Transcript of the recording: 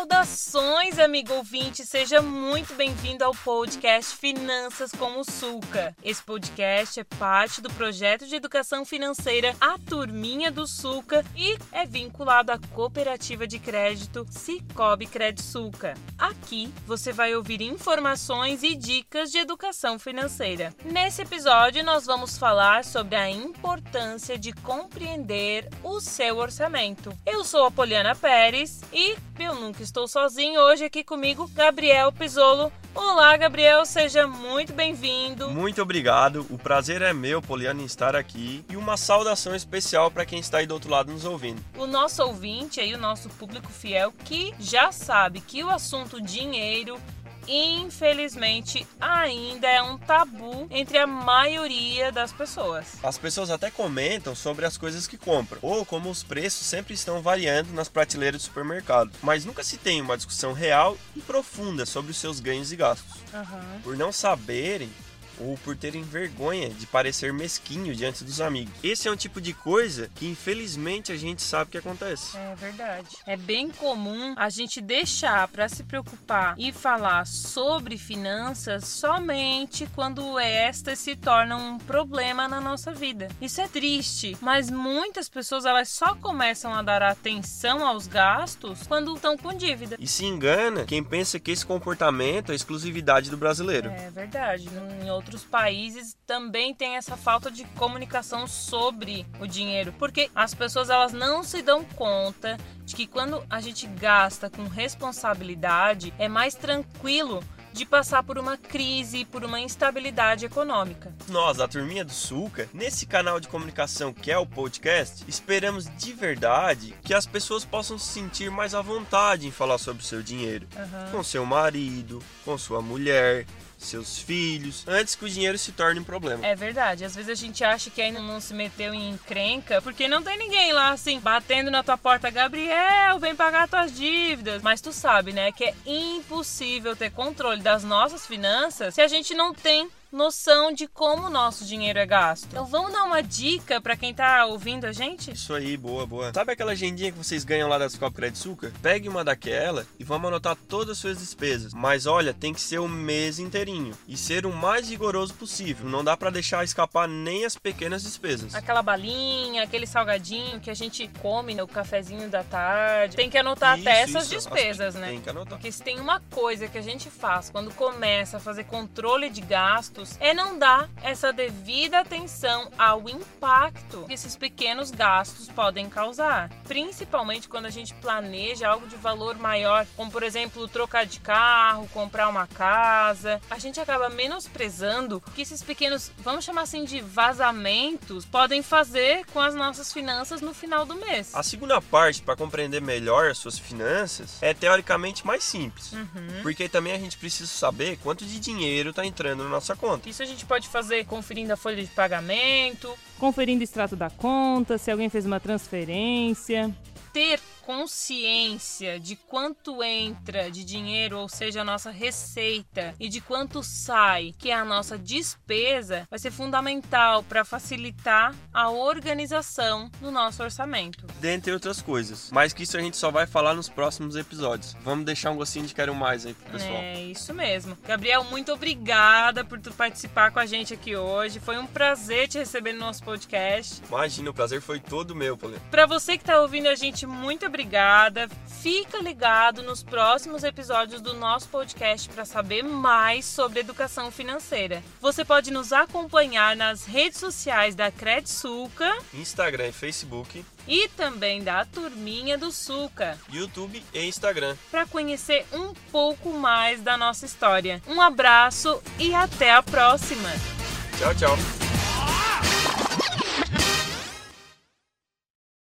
Saudações, amigo ouvinte! Seja muito bem-vindo ao podcast Finanças com o Suca. Esse podcast é parte do projeto de educação financeira A Turminha do Suca e é vinculado à cooperativa de crédito Cicobi Suca. Aqui você vai ouvir informações e dicas de educação financeira. Nesse episódio, nós vamos falar sobre a importância de compreender o seu orçamento. Eu sou a Poliana Pérez e eu nunca estou sozinho. Hoje aqui comigo, Gabriel Pisolo. Olá, Gabriel, seja muito bem-vindo. Muito obrigado. O prazer é meu, Poliana, em estar aqui. E uma saudação especial para quem está aí do outro lado nos ouvindo. O nosso ouvinte aí, o nosso público fiel, que já sabe que o assunto dinheiro infelizmente, ainda é um tabu entre a maioria das pessoas. As pessoas até comentam sobre as coisas que compram, ou como os preços sempre estão variando nas prateleiras do supermercado, mas nunca se tem uma discussão real e profunda sobre os seus ganhos e gastos. Uhum. Por não saberem ou por terem vergonha de parecer mesquinho diante dos amigos. Esse é um tipo de coisa que infelizmente a gente sabe que acontece. É verdade. É bem comum a gente deixar para se preocupar e falar sobre finanças somente quando estas se tornam um problema na nossa vida. Isso é triste, mas muitas pessoas elas só começam a dar atenção aos gastos quando estão com dívida. E se engana quem pensa que esse comportamento é exclusividade do brasileiro. É verdade. Em outros outros países também tem essa falta de comunicação sobre o dinheiro, porque as pessoas elas não se dão conta de que quando a gente gasta com responsabilidade é mais tranquilo de passar por uma crise, por uma instabilidade econômica. Nós, a Turminha do Sulca, nesse canal de comunicação que é o podcast, esperamos de verdade que as pessoas possam se sentir mais à vontade em falar sobre o seu dinheiro, uhum. com seu marido, com sua mulher, seus filhos, antes que o dinheiro se torne um problema. É verdade. Às vezes a gente acha que ainda não se meteu em encrenca, porque não tem ninguém lá assim, batendo na tua porta, Gabriel, vem pagar tuas dívidas. Mas tu sabe, né, que é impossível ter controle das nossas finanças se a gente não tem noção de como o nosso dinheiro é gasto. Então vamos dar uma dica para quem tá ouvindo a gente? Isso aí, boa, boa. Sabe aquela agendinha que vocês ganham lá da Copa Crédito Suca? Pegue uma daquela e vamos anotar todas as suas despesas. Mas olha, tem que ser o mês inteirinho e ser o mais rigoroso possível. Não dá para deixar escapar nem as pequenas despesas. Aquela balinha, aquele salgadinho que a gente come no cafezinho da tarde. Tem que anotar isso, até essas isso. despesas, né? Tem que anotar. Porque se tem uma coisa que a gente faz quando começa a fazer controle de gasto é não dar essa devida atenção ao impacto que esses pequenos gastos podem causar, principalmente quando a gente planeja algo de valor maior, como por exemplo trocar de carro, comprar uma casa. A gente acaba menosprezando que esses pequenos, vamos chamar assim de vazamentos, podem fazer com as nossas finanças no final do mês. A segunda parte para compreender melhor as suas finanças é teoricamente mais simples, uhum. porque também a gente precisa saber quanto de dinheiro está entrando na nossa conta conta. Isso a gente pode fazer conferindo a folha de pagamento, conferindo o extrato da conta, se alguém fez uma transferência. Ter consciência de quanto entra de dinheiro, ou seja, a nossa receita, e de quanto sai, que é a nossa despesa, vai ser fundamental para facilitar a organização do nosso orçamento. Dentre outras coisas. Mas que isso a gente só vai falar nos próximos episódios. Vamos deixar um gostinho de quero mais aí pro pessoal. É, isso mesmo. Gabriel, muito obrigada por tu participar com a gente aqui hoje. Foi um prazer te receber no nosso podcast. Imagina, o prazer foi todo meu, Paulo. Para você que tá ouvindo a gente, muito obrigada obrigada. Fica ligado nos próximos episódios do nosso podcast para saber mais sobre educação financeira. Você pode nos acompanhar nas redes sociais da Credsuca, Instagram e Facebook, e também da Turminha do Suca, YouTube e Instagram, para conhecer um pouco mais da nossa história. Um abraço e até a próxima. Tchau, tchau.